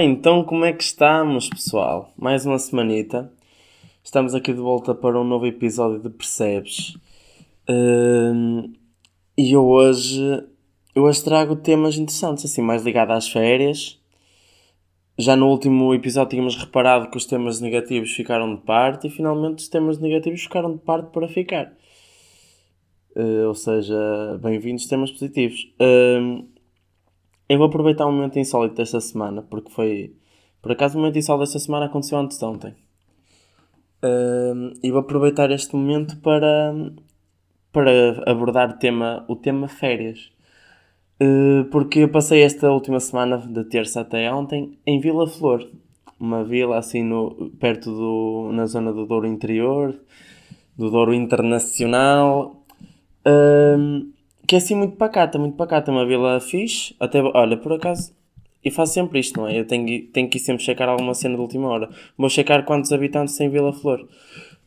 Ora então, como é que estamos, pessoal? Mais uma semanita. Estamos aqui de volta para um novo episódio de Percebes. Hum, e eu hoje, eu hoje trago temas interessantes, assim, mais ligados às férias. Já no último episódio tínhamos reparado que os temas negativos ficaram de parte e finalmente os temas negativos ficaram de parte para ficar. Uh, ou seja, bem-vindos temas positivos. Uh, eu vou aproveitar um momento insólito desta semana, porque foi. Por acaso, o momento insólito desta semana aconteceu antes de ontem. Uh, e vou aproveitar este momento para, para abordar tema, o tema férias. Uh, porque eu passei esta última semana, de terça até ontem, em Vila Flor. Uma vila assim no, perto do. na zona do Douro Interior, do Douro Internacional. Uh, que é assim muito pacata, muito pacata, uma vila fixe, até, olha, por acaso, e faço sempre isto, não é? Eu tenho, tenho que ir sempre checar alguma cena de última hora. Vou checar quantos habitantes tem Vila Flor.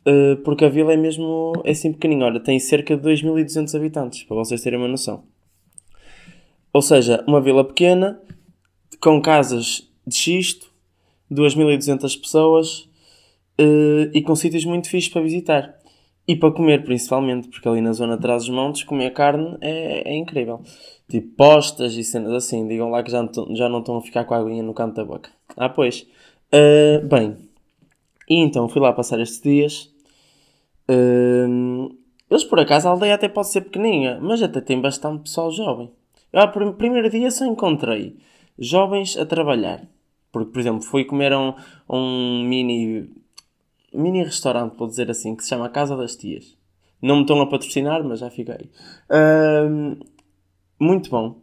Uh, porque a vila é mesmo, é assim pequenininha, olha, tem cerca de 2200 habitantes, para vocês terem uma noção. Ou seja, uma vila pequena, com casas de xisto, 2200 pessoas, uh, e com sítios muito fixos para visitar. E para comer, principalmente, porque ali na zona de trás dos montes, comer carne é, é incrível. Tipo postas e cenas assim. Digam lá que já não, já não estão a ficar com a aguinha no canto da boca. Ah, pois. Uh, bem, e então fui lá passar estes dias. Uh, eles, por acaso, a aldeia até pode ser pequeninha, mas até tem bastante pessoal jovem. Eu, no primeiro dia só encontrei jovens a trabalhar. Porque, por exemplo, fui comer um, um mini mini restaurante, vou dizer assim, que se chama Casa das Tias. Não me estão a patrocinar, mas já fiquei. Uh, muito bom.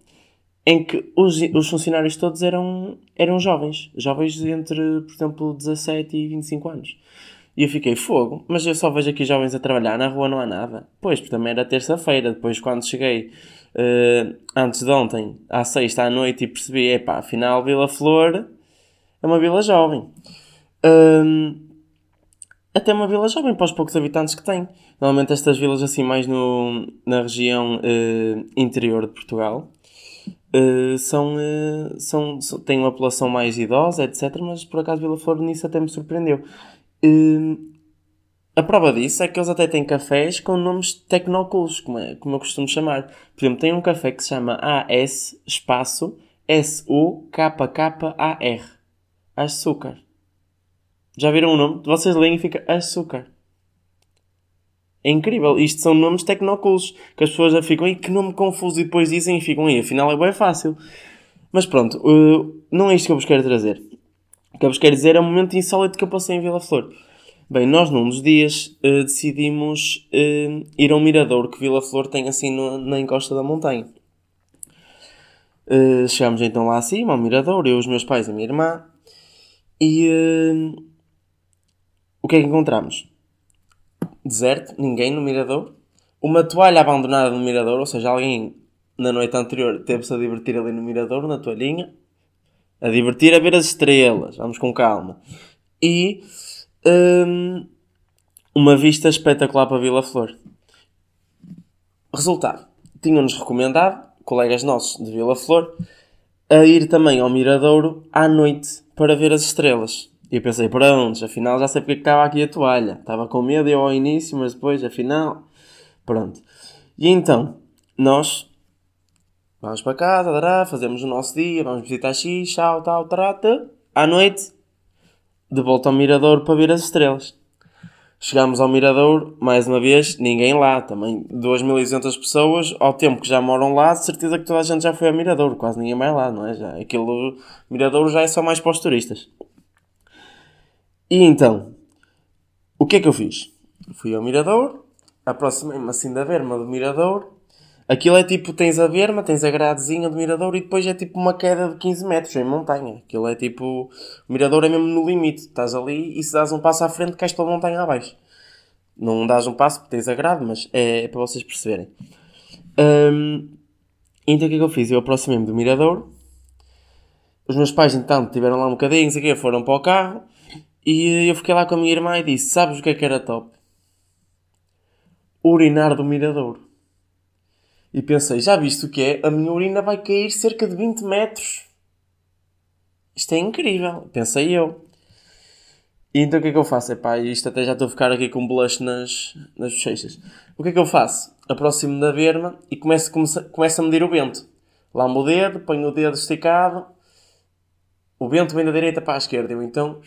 Em que os, os funcionários todos eram, eram jovens. Jovens entre, por exemplo, 17 e 25 anos. E eu fiquei, fogo, mas eu só vejo aqui jovens a trabalhar, na rua não há nada. Pois, porque também era terça-feira, depois quando cheguei, uh, antes de ontem, à sexta à noite, e percebi, epá, afinal Vila Flor é uma vila jovem. Uh, até uma vila jovem para os poucos habitantes que tem. Normalmente estas vilas assim mais no, na região uh, interior de Portugal uh, são, uh, são, têm uma população mais idosa, etc. Mas por acaso Vila Flor nisso até me surpreendeu. a prova disso é que eles até têm cafés com nomes tecnoculos, como, é, como eu costumo chamar. Por exemplo, tem um café que se chama AS espaço S-U-K-K-A-R. Açúcar. Já viram o nome? Vocês leem e fica açúcar. É incrível. Isto são nomes tecnoculos que as pessoas já ficam, e que nome confuso, e depois dizem e ficam, aí afinal é bem fácil. Mas pronto, uh, não é isto que eu vos quero trazer. O que eu vos quero dizer é o momento insólito que eu passei em Vila Flor. Bem, nós num dos dias uh, decidimos uh, ir ao mirador que Vila Flor tem assim no, na encosta da montanha. Chegámos então lá acima, ao mirador, eu, os meus pais e a minha irmã. E o que é que encontramos? Deserto, ninguém no mirador. Uma toalha abandonada no mirador, ou seja, alguém na noite anterior teve-se a divertir ali no mirador, na toalhinha. A divertir, a ver as estrelas. Vamos com calma. E hum, uma vista espetacular para Vila Flor. Resultado: tinham-nos recomendado, colegas nossos de Vila Flor, a ir também ao Miradouro à noite para ver as estrelas. E pensei, pronto, afinal já sei porque que estava aqui a toalha. Estava com medo eu ao início, mas depois, afinal, pronto. E então, nós vamos para casa, dará, fazemos o nosso dia, vamos visitar X, tal, tal, trata. À noite, de volta ao mirador para ver as estrelas. Chegámos ao mirador, mais uma vez, ninguém lá. Também 2.200 pessoas, ao tempo que já moram lá, de certeza que toda a gente já foi ao mirador. Quase ninguém mais lá, não é? Já, aquilo, mirador já é só mais para os turistas. E então, o que é que eu fiz? Fui ao mirador, aproximei-me assim da berma do mirador. Aquilo é tipo, tens a berma, tens a gradezinha do mirador e depois é tipo uma queda de 15 metros em montanha. Aquilo é tipo, o mirador é mesmo no limite. Estás ali e se dás um passo à frente cais pela montanha abaixo. Não dás um passo porque tens a grade, mas é, é para vocês perceberem. Um, então o que é que eu fiz? Eu aproximei-me do mirador. Os meus pais então tiveram lá um bocadinho, sei foram para o carro. E eu fiquei lá com a minha irmã e disse: Sabes o que é que era top? Urinar do mirador. E pensei: Já viste o que é? A minha urina vai cair cerca de 20 metros. isto é incrível, pensei eu. E então o que é que eu faço? Epá, isto até já estou a ficar aqui com blush nas, nas bochechas. O que é que eu faço? Aproximo da berma e começo, começo, começo a medir o vento. Lambo o dedo, ponho o dedo esticado, o vento vem da direita para a esquerda. Eu então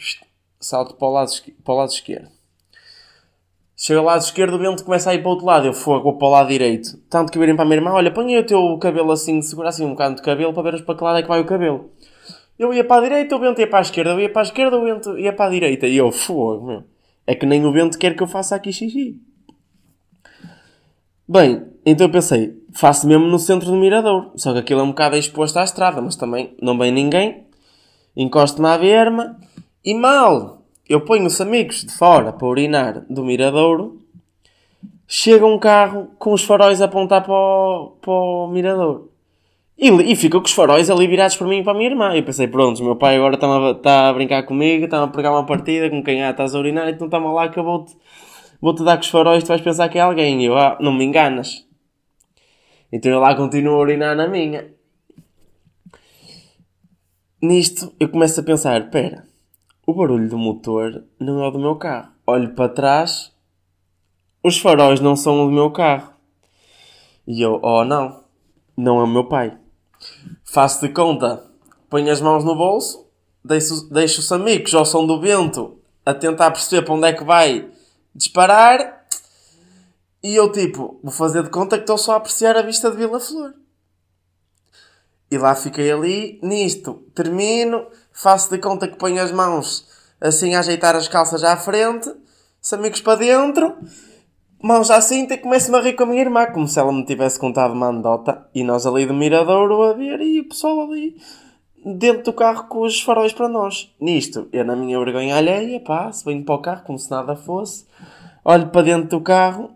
salto para o lado, para o lado esquerdo. Chego ao lado esquerdo, o vento começa a ir para o outro lado. Eu fogo para o lado direito. Tanto que virem para a minha irmã, olha, põe o teu cabelo assim, segura assim um bocado de cabelo para ver para que lado é que vai o cabelo. Eu ia para a direita, o vento ia para a esquerda. Eu ia para a esquerda, o vento ia para a direita. E eu, fogo, meu. É que nem o vento quer que eu faça aqui xixi. Bem, então eu pensei, faço mesmo no centro do mirador. Só que aquilo é um bocado exposto à estrada, mas também não vem ninguém. Encosto-me à berma e mal eu ponho os amigos de fora para urinar do miradouro. Chega um carro com os faróis a apontar para o, para o mirador. E, e ficou com os faróis ali virados para mim e para a minha irmã. E eu pensei, pronto, meu pai agora está a, está a brincar comigo, está a pegar uma partida com quem ah, estás a urinar, então toma lá que eu vou-te vou-te dar com os faróis, tu vais pensar que é alguém. E eu, ah, não me enganas. Então eu lá continuo a urinar na minha. Nisto eu começo a pensar, espera, o barulho do motor não é o do meu carro. Olho para trás, os faróis não são o do meu carro. E eu, oh não, não é o meu pai. Faço de conta, ponho as mãos no bolso, deixo, deixo os amigos ao som do vento a tentar perceber para onde é que vai disparar e eu tipo, vou fazer de conta que estou só a apreciar a vista de Vila Flor. E lá fiquei ali, nisto, termino, faço de conta que ponho as mãos assim a ajeitar as calças à frente, os amigos para dentro, mãos à cinta e começo-me a rir com a minha irmã, como se ela me tivesse contado uma anedota. E nós ali do Miradouro a ver e o pessoal ali dentro do carro com os faróis para nós. Nisto, eu na minha vergonha alheia, pá, se venho para o carro como se nada fosse, olho para dentro do carro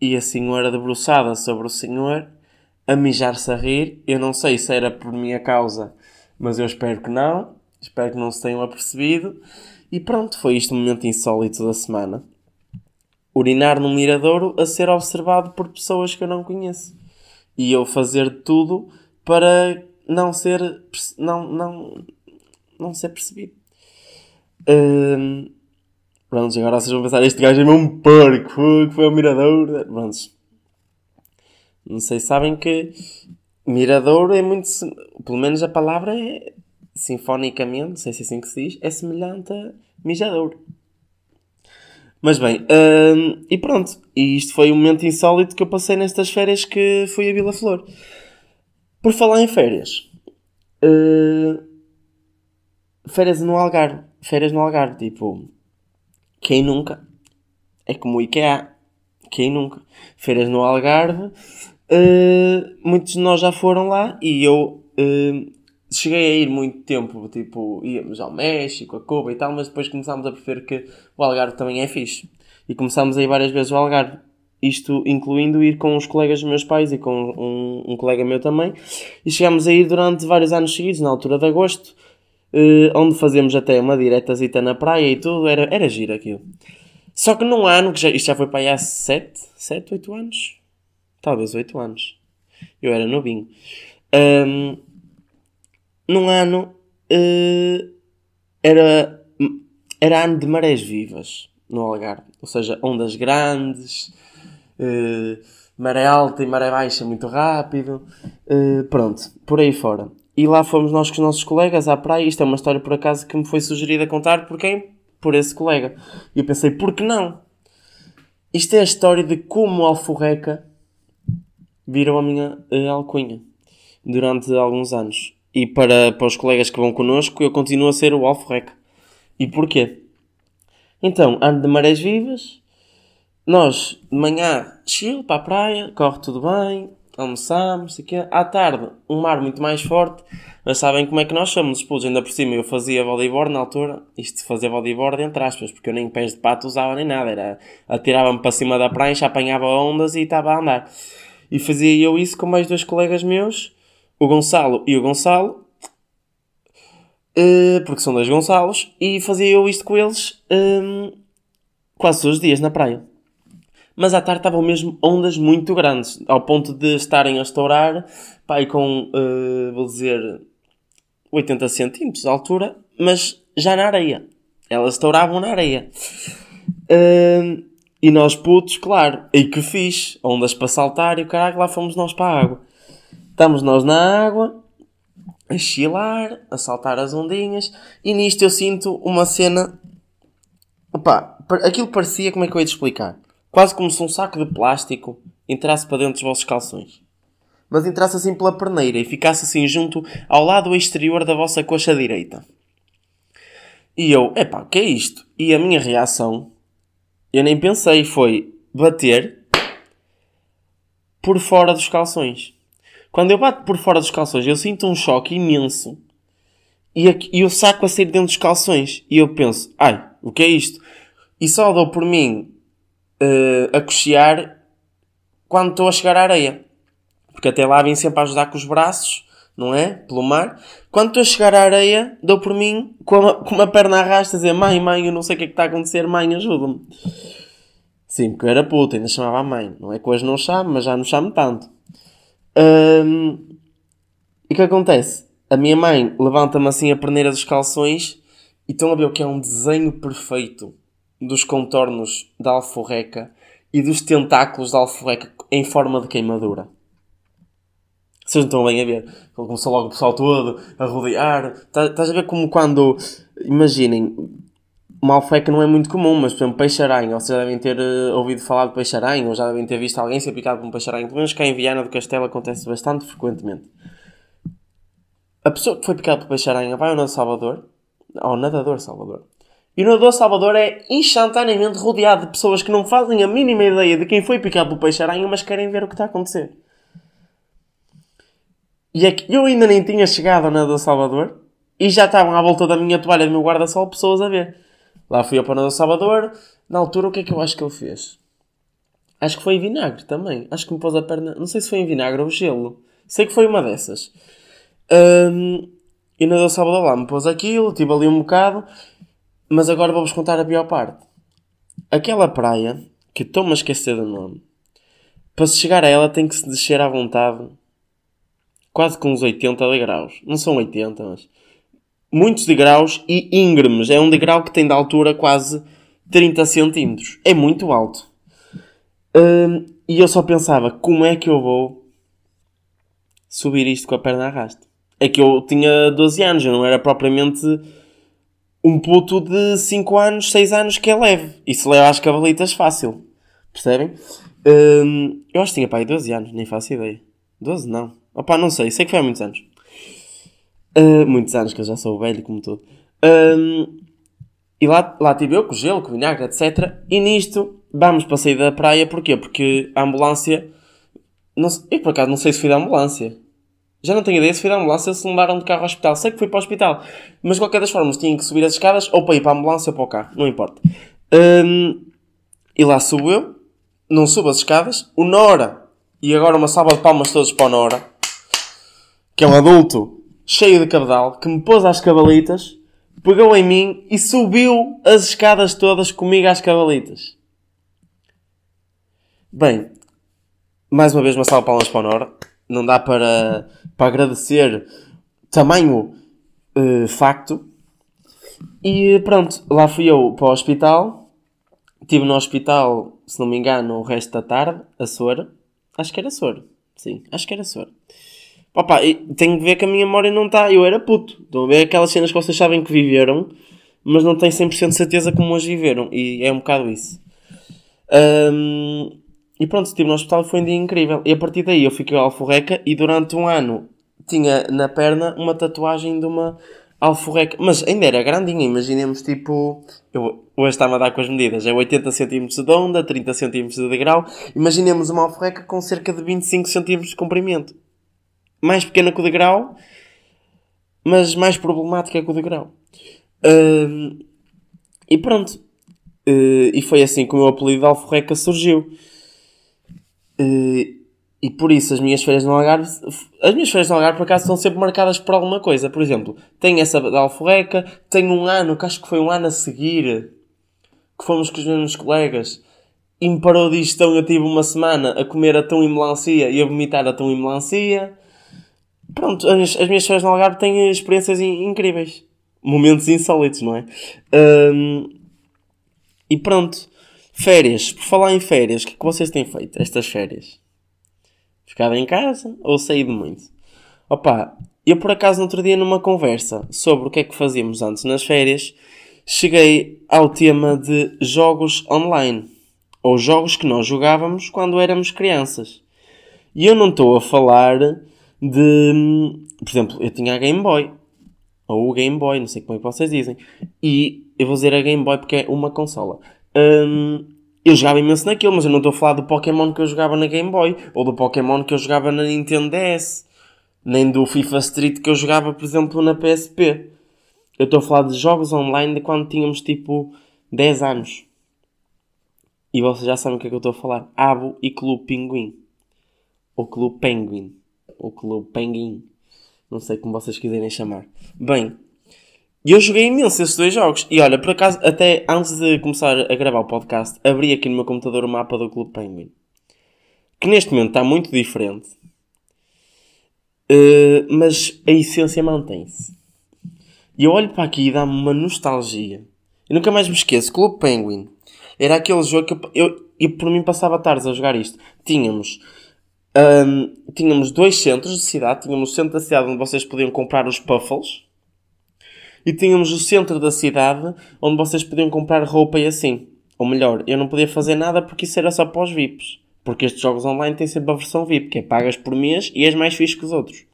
e a senhora debruçada sobre o senhor a mijar-se a rir. Eu não sei se era por minha causa, mas eu espero que não. Espero que não se tenham apercebido. E pronto, foi isto o momento insólito da semana. Urinar no miradouro a ser observado por pessoas que eu não conheço. E eu fazer tudo para não ser, não, não, não ser percebido. Hum, pronto, agora vocês vão pensar, este gajo é um porco, foi ao mirador. Pronto, não sei, sabem que Miradouro é muito. Pelo menos a palavra é sinfonicamente, não sei se é assim que se diz, é semelhante a mijadouro. Mas bem, hum, e pronto. E isto foi um momento insólito que eu passei nestas férias que fui a Vila Flor. Por falar em férias. Uh, férias no Algarve. Férias no Algarve, tipo. Quem nunca? É como o IKEA. Quem nunca? Férias no Algarve Uh, muitos de nós já foram lá e eu uh, cheguei a ir muito tempo, tipo, íamos ao México, a Cuba e tal, mas depois começámos a perceber que o Algarve também é fixe. E começámos a ir várias vezes ao Algarve. Isto incluindo ir com os colegas dos meus pais e com um, um colega meu também. E chegámos a ir durante vários anos seguidos, na altura de agosto, uh, onde fazíamos até uma diretazita na praia e tudo. Era, era giro aquilo. Só que num ano, que já, isto já foi para aí há 7, 7, 8 anos, talvez 8 anos. Eu era novinho. Um, num ano uh, era, era ano de marés vivas no Algarve. Ou seja, ondas grandes, uh, maré alta e maré baixa muito rápido. Uh, pronto, por aí fora. E lá fomos nós com os nossos colegas à praia. Isto é uma história por acaso que me foi sugerida contar por quem? Por esse colega. E eu pensei, por que não? Isto é a história de como Alforreca viram a minha uh, alcunha durante alguns anos. E para, para os colegas que vão connosco, eu continuo a ser o Alforrec. E porquê? Então, ano de marés vivas, nós de manhã chill para a praia, corre tudo bem, almoçamos, aqui. à tarde um mar muito mais forte, mas sabem como é que nós somos expulsos, ainda por cima eu fazia bodyboard na altura, isto fazer bodyboard entre aspas, porque eu nem pés de pato usava nem nada, era atirava-me para cima da prancha, apanhava ondas e estava a andar. E fazia eu isso com mais dois colegas meus, o Gonçalo e o Gonçalo, uh, porque são dois Gonçalos, e fazia eu isto com eles um, ehm, quase todos os dias na praia. Mas à tarde estavam mesmo ondas muito grandes, ao ponto de estarem a estourar, pá, com, uh, vou dizer, 80 centímetros de altura, mas já na areia. Elas estouravam na areia. Uh, e nós putos, claro, e que fiz, ondas para saltar e o caralho, lá fomos nós para a água. Estamos nós na água, a chilar, a saltar as ondinhas, e nisto eu sinto uma cena. Opa, aquilo parecia, como é que eu ia te explicar? Quase como se um saco de plástico entrasse para dentro dos vossos calções. Mas entrasse assim pela perneira e ficasse assim junto ao lado exterior da vossa coxa direita. E eu, epá, o que é isto? E a minha reação eu nem pensei, foi bater por fora dos calções. Quando eu bato por fora dos calções, eu sinto um choque imenso e, aqui, e o saco a sair dentro dos calções. E eu penso, ai, o que é isto? E só dou por mim uh, a cochear quando estou a chegar à areia. Porque até lá vim sempre a ajudar com os braços, não é? Pelo mar. Quando estou a chegar à areia, dou por mim com, a, com uma perna arrasta a dizer mãe, mãe, eu não sei o que é que está a acontecer, mãe, ajuda-me. Sim, porque eu era puta, ainda chamava a mãe. Não é que hoje não chamo, mas já não chamo tanto. E o que acontece? A minha mãe levanta-me assim a perneira dos calções e estão a ver o que é um desenho perfeito dos contornos da alforreca e dos tentáculos da alforreca em forma de queimadura. Vocês não estão bem a ver. Ele começou logo o pessoal todo a rodear. Tá, estás a ver como quando. Imaginem, uma alfeca não é muito comum, mas por exemplo, peixe-aranha. Vocês já devem ter uh, ouvido falar de peixe-aranha ou já devem ter visto alguém ser picado por um peixe-aranha. Pelo menos cá em Viana do Castelo acontece bastante frequentemente. A pessoa que foi picada por peixe-aranha vai ao Nadador Salvador, ao nadador Salvador. E o nadador Salvador é instantaneamente rodeado de pessoas que não fazem a mínima ideia de quem foi picado por peixe-aranha, mas querem ver o que está a acontecer. E é que eu ainda nem tinha chegado ao Nadador Salvador e já estavam à volta da minha toalha do meu guarda-sol pessoas a ver. Lá fui eu para o Nadador Salvador. Na altura, o que é que eu acho que ele fez? Acho que foi em vinagre também. Acho que me pôs a perna. Não sei se foi em vinagre ou gelo. Sei que foi uma dessas. Um, e o Nadador Salvador lá me pôs aquilo, tive ali um bocado. Mas agora vou-vos contar a pior parte. Aquela praia, que estou-me a esquecer do nome, para se chegar a ela tem que se descer à vontade quase com uns 80 degraus. Não são 80, mas. Muitos degraus e íngremes. É um degrau que tem de altura quase 30 centímetros. É muito alto. Hum, e eu só pensava, como é que eu vou subir isto com a perna arrasta? É que eu tinha 12 anos, eu não era propriamente um puto de 5 anos, 6 anos que é leve. Se leva às cavalitas fácil. Percebem? Hum, eu acho que tinha pai 12 anos, nem faço ideia. 12 não. Opa, não sei, sei que foi há muitos anos. Uh, muitos anos, que eu já sou velho como tudo. Um, e lá, lá tive eu com gelo, com vinagre, etc. E nisto, vamos para sair da praia, porquê? Porque a ambulância. Não, eu por acaso não sei se fui da ambulância. Já não tenho ideia se fui da ambulância ou se levaram de carro ao hospital. Sei que fui para o hospital. Mas de qualquer das formas tinha que subir as escadas ou para ir para a ambulância ou para o carro. Não importa. Um, e lá subo eu. Não subo as escadas. O Nora. E agora uma salva de palmas todos para o Nora que é um adulto cheio de cabedal, que me pôs às cabalitas, pegou em mim e subiu as escadas todas comigo às cabalitas. Bem, mais uma vez uma salva palmas para o Nora. Não dá para, para agradecer tamanho uh, facto. E pronto, lá fui eu para o hospital. Estive no hospital, se não me engano, o resto da tarde, a Sora. Acho que era Sora. Sim, acho que era Sora. Opa, tenho que ver que a minha memória não está. Eu era puto. Estão a ver aquelas cenas que vocês sabem que viveram, mas não têm 100% de certeza como hoje viveram. E é um bocado isso. Um, e pronto, estive no hospital foi um dia incrível. E a partir daí eu fiquei alforreca e durante um ano tinha na perna uma tatuagem de uma alforreca. Mas ainda era grandinha, imaginemos tipo. Eu hoje estava a dar com as medidas. É 80 cm de onda, 30 cm de grau. Imaginemos uma alforreca com cerca de 25 cm de comprimento mais pequena que o degrau, mas mais problemática que o degrau. Uh, e pronto. Uh, e foi assim que o meu apelido de Alforreca surgiu. Uh, e por isso as minhas férias no Algarve, as minhas férias no Algarve por acaso estão sempre marcadas por alguma coisa. Por exemplo, tenho essa da Alforreca, tenho um ano, que acho que foi um ano a seguir, que fomos com os meus colegas, e me parou digestão, eu tive uma semana a comer atum e melancia e a vomitar atum e melancia. Pronto, as, as minhas férias no Algarve têm experiências incríveis. Momentos insólitos, não é? Um, e pronto. Férias. Por falar em férias, o que é que vocês têm feito estas férias? Ficado em casa ou saído muito? Opa, eu por acaso no outro dia numa conversa sobre o que é que fazíamos antes nas férias, cheguei ao tema de jogos online. Ou jogos que nós jogávamos quando éramos crianças. E eu não estou a falar de. Por exemplo, eu tinha a Game Boy. Ou o Game Boy, não sei como é que vocês dizem. E eu vou dizer a Game Boy porque é uma consola. Um, eu jogava imenso naquilo, mas eu não estou a falar do Pokémon que eu jogava na Game Boy. Ou do Pokémon que eu jogava na Nintendo DS. Nem do FIFA Street que eu jogava, por exemplo, na PSP. Eu estou a falar de jogos online de quando tínhamos tipo 10 anos. E vocês já sabem o que é que eu estou a falar. Abo e Clube Pinguim. Ou Clube Penguin. Ou Clube Penguin. Não sei como vocês quiserem chamar. Bem, eu joguei imenso esses dois jogos. E olha, por acaso, até antes de começar a gravar o podcast, abri aqui no meu computador o mapa do Clube Penguin. Que neste momento está muito diferente. Uh, mas a essência mantém-se. E eu olho para aqui e dá-me uma nostalgia. Eu nunca mais me esqueço. Clube Penguin era aquele jogo que eu, eu, por mim passava tardes a jogar isto. Tínhamos, um, tínhamos dois centros de cidade. Tínhamos o centro da cidade onde vocês podiam comprar os puffles. E tínhamos o centro da cidade onde vocês podiam comprar roupa e assim. Ou melhor, eu não podia fazer nada porque isso era só para os VIPs. Porque estes jogos online têm sempre a versão VIP, que é pagas por mês e és mais fixe que os outros.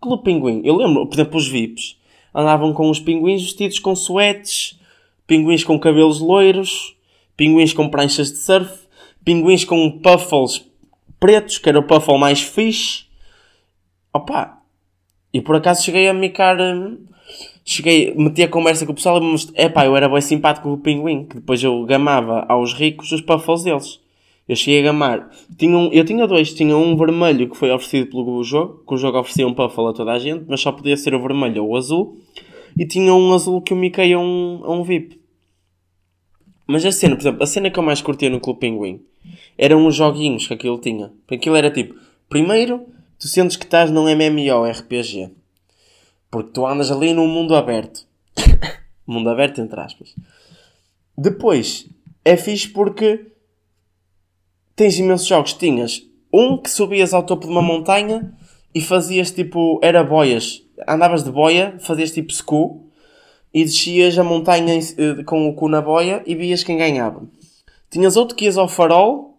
Clube Pinguim. Eu lembro, por exemplo, os VIPs andavam com os pinguins vestidos com suetes, pinguins com cabelos loiros, pinguins com pranchas de surf, pinguins com puffles pretos, que era o puffle mais fixe. Opa! E por acaso cheguei a micar. Hum, cheguei, meti a conversa com o pessoal e me mostrei. Epá, eu era bem simpático com o pinguim, que depois eu gamava aos ricos os puffles deles. Eu cheguei a gamar. Tinha um, eu tinha dois. Tinha um vermelho que foi oferecido pelo jogo, que o jogo oferecia um puffle a toda a gente, mas só podia ser o vermelho ou o azul. E tinha um azul que eu miquei a um, a um VIP. Mas a cena, por exemplo, a cena que eu mais curtia no Clube Pinguim eram os joguinhos que aquilo tinha. Aquilo era tipo, primeiro, tu sentes que estás num MMORPG. Porque tu andas ali num mundo aberto. mundo aberto, entre aspas. Depois, é fixe porque tens imensos jogos. Tinhas um que subias ao topo de uma montanha e fazias tipo. Era boias. Andavas de boia, fazias tipo scu e descias a montanha eh, com o cu na boia e vias quem ganhava. Tinhas outro que ias ao farol,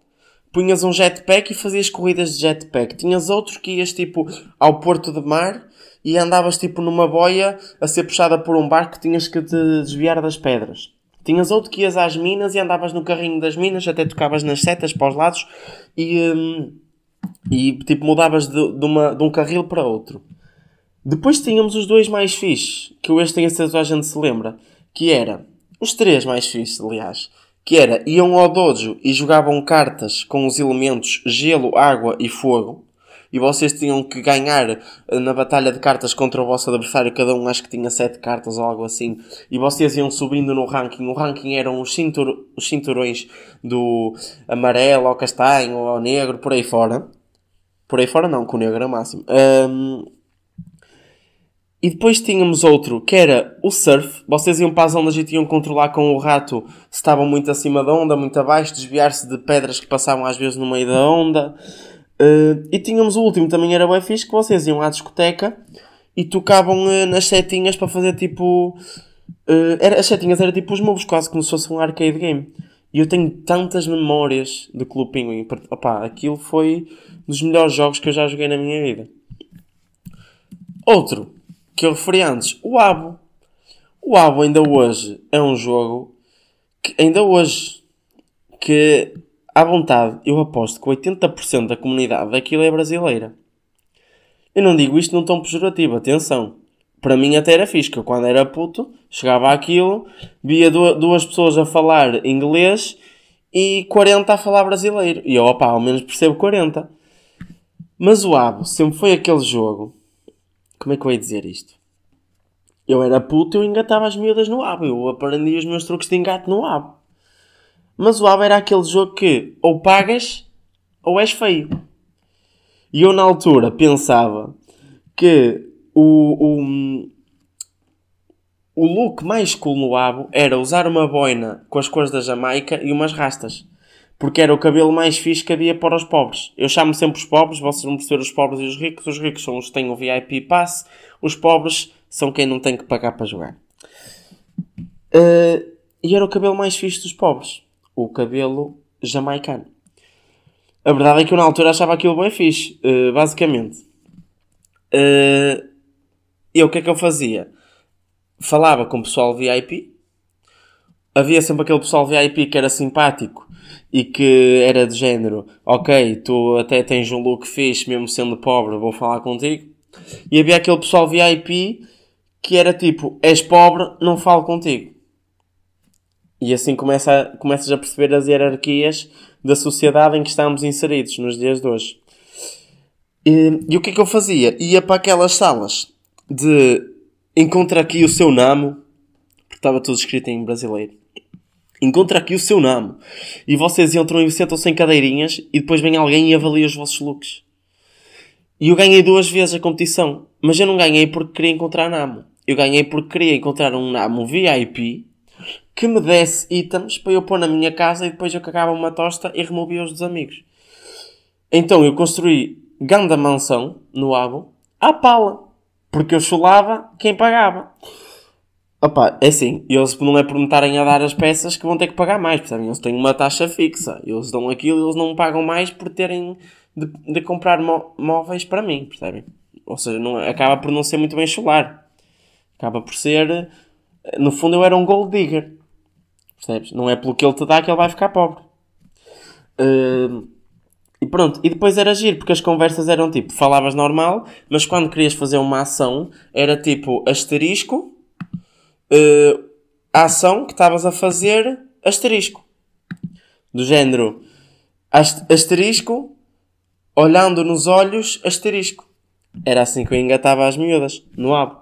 punhas um jetpack e fazias corridas de jetpack. Tinhas outro que ias tipo ao porto de mar e andavas tipo numa boia a ser puxada por um barco que tinhas que te desviar das pedras. Tinhas outro que ias às minas e andavas no carrinho das minas, até tocavas nas setas para os lados e, hum, e tipo mudavas de, de, uma, de um carril para outro. Depois tínhamos os dois mais fixes, que eu este tenho certeza a gente se lembra, que era, os três mais fixes, aliás, que era, iam ao dojo e jogavam cartas com os elementos gelo, água e fogo, e vocês tinham que ganhar eh, na batalha de cartas contra o vosso adversário, cada um acho que tinha 7 cartas ou algo assim, e vocês iam subindo no ranking. O ranking eram os, cintur os cinturões do amarelo ao castanho ou ao negro, por aí fora. Por aí fora não, com o negro era máximo. Um, e depois tínhamos outro que era o surf. Vocês iam para as ondas e tinham que controlar com o rato se estavam muito acima da onda, muito abaixo, desviar-se de pedras que passavam às vezes no meio da onda. Uh, e tínhamos o último, também era bem fixe, que vocês iam à discoteca e tocavam uh, nas setinhas para fazer tipo. Uh, era, as setinhas eram tipo os moves, quase como se fosse um arcade game. E eu tenho tantas memórias do Clube Pinguim. Opá, aquilo foi um dos melhores jogos que eu já joguei na minha vida. Outro que eu referi antes, o Abo. O Abo ainda hoje é um jogo que ainda hoje que à vontade, eu aposto que 80% da comunidade daquilo é brasileira. Eu não digo isto num tom pejorativo, atenção. Para mim até era fixe, eu quando era puto, chegava àquilo, via duas pessoas a falar inglês e 40 a falar brasileiro. E eu, opá, ao menos percebo 40. Mas o Abo sempre foi aquele jogo. Como é que eu ia dizer isto? Eu era puto eu engatava as miúdas no Abo. Eu aprendi os meus truques de engate no Abo. Mas o ABA era aquele jogo que ou pagas ou és feio. E eu na altura pensava, que o, o, o look mais cool no abo era usar uma boina com as cores da Jamaica e umas rastas. Porque era o cabelo mais fixe que havia para os pobres. Eu chamo sempre os pobres, vocês vão perceber os pobres e os ricos. Os ricos são os que têm o VIP Pass, os pobres são quem não tem que pagar para jogar. Uh, e era o cabelo mais fixe dos pobres. O cabelo jamaicano. A verdade é que eu na altura achava aquilo bem fixe, uh, basicamente. Uh, e o que é que eu fazia? Falava com o pessoal VIP. Havia sempre aquele pessoal VIP que era simpático e que era de género, ok, tu até tens um look fixe, mesmo sendo pobre, vou falar contigo. E havia aquele pessoal VIP que era tipo, és pobre, não falo contigo. E assim começa, começas a perceber as hierarquias da sociedade em que estamos inseridos nos dias de hoje. E, e o que é que eu fazia? Ia para aquelas salas de encontra aqui o seu namo, porque estava tudo escrito em brasileiro. Encontra aqui o seu namo. E vocês entram e sentam-se em cadeirinhas e depois vem alguém e avalia os vossos looks. E eu ganhei duas vezes a competição. Mas eu não ganhei porque queria encontrar namo. Eu ganhei porque queria encontrar um namo VIP que me desse itens para eu pôr na minha casa e depois eu cagava uma tosta e removia-os dos amigos. Então eu construí ganda mansão no Abo à pala. Porque eu chulava quem pagava. Opa, é assim, eles não é por me estarem a dar as peças que vão ter que pagar mais, percebem? Eles têm uma taxa fixa, eles dão aquilo e eles não pagam mais por terem de, de comprar móveis para mim, percebem? Ou seja, não, acaba por não ser muito bem chular. Acaba por ser. No fundo, eu era um gold digger. Percebes? Não é pelo que ele te dá que ele vai ficar pobre. Uh, e pronto, e depois era giro, porque as conversas eram tipo, falavas normal, mas quando querias fazer uma ação, era tipo asterisco, uh, a ação que estavas a fazer, asterisco. Do género, asterisco, olhando nos olhos, asterisco. Era assim que eu engatava as miúdas, no abo.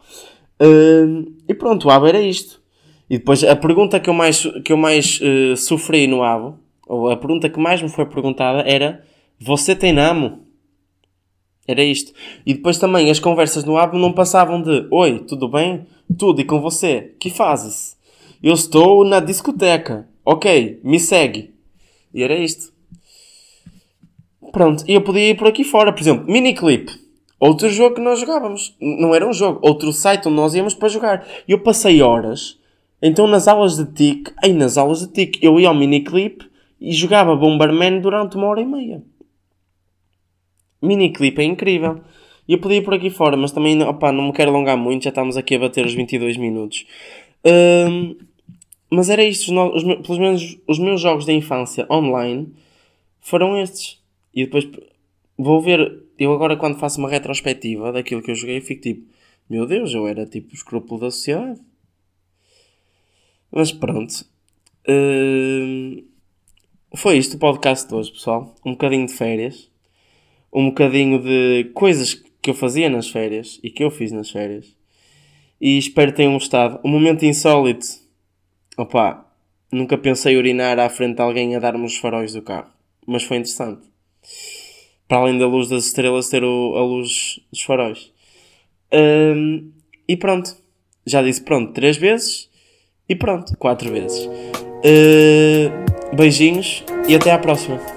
Uh, e pronto, o abo era isto. E depois a pergunta que eu mais, que eu mais uh, sofri no abo, ou a pergunta que mais me foi perguntada era você tem namo? Era isto. E depois também as conversas no abo não passavam de Oi, tudo bem? Tudo e com você? Que fazes? Eu estou na discoteca. Ok, me segue. E era isto. Pronto, e eu podia ir por aqui fora. Por exemplo, miniclip. Outro jogo que nós jogávamos. Não era um jogo. Outro site onde nós íamos para jogar. E eu passei horas. Então nas aulas de TIC. Aí nas aulas de TIC. Eu ia ao miniclip e jogava Bomberman durante uma hora e meia miniclip é incrível. Eu podia ir por aqui fora, mas também opa, não me quero alongar muito, já estamos aqui a bater os 22 minutos. Um, mas era isto, os, os, pelo menos os meus jogos da infância online foram estes. E depois vou ver, eu agora quando faço uma retrospectiva daquilo que eu joguei, fico tipo, meu Deus, eu era tipo o escrúpulo da sociedade. Mas pronto. Um, foi isto o podcast de hoje, pessoal. Um bocadinho de férias um bocadinho de coisas que eu fazia nas férias e que eu fiz nas férias. E espero que tenham gostado. Um momento insólito. Opa, nunca pensei urinar à frente de alguém a dar-me os faróis do carro. Mas foi interessante. Para além da luz das estrelas, ter o, a luz dos faróis. Um, e pronto. Já disse pronto três vezes. E pronto, quatro vezes. Uh, beijinhos e até à próxima.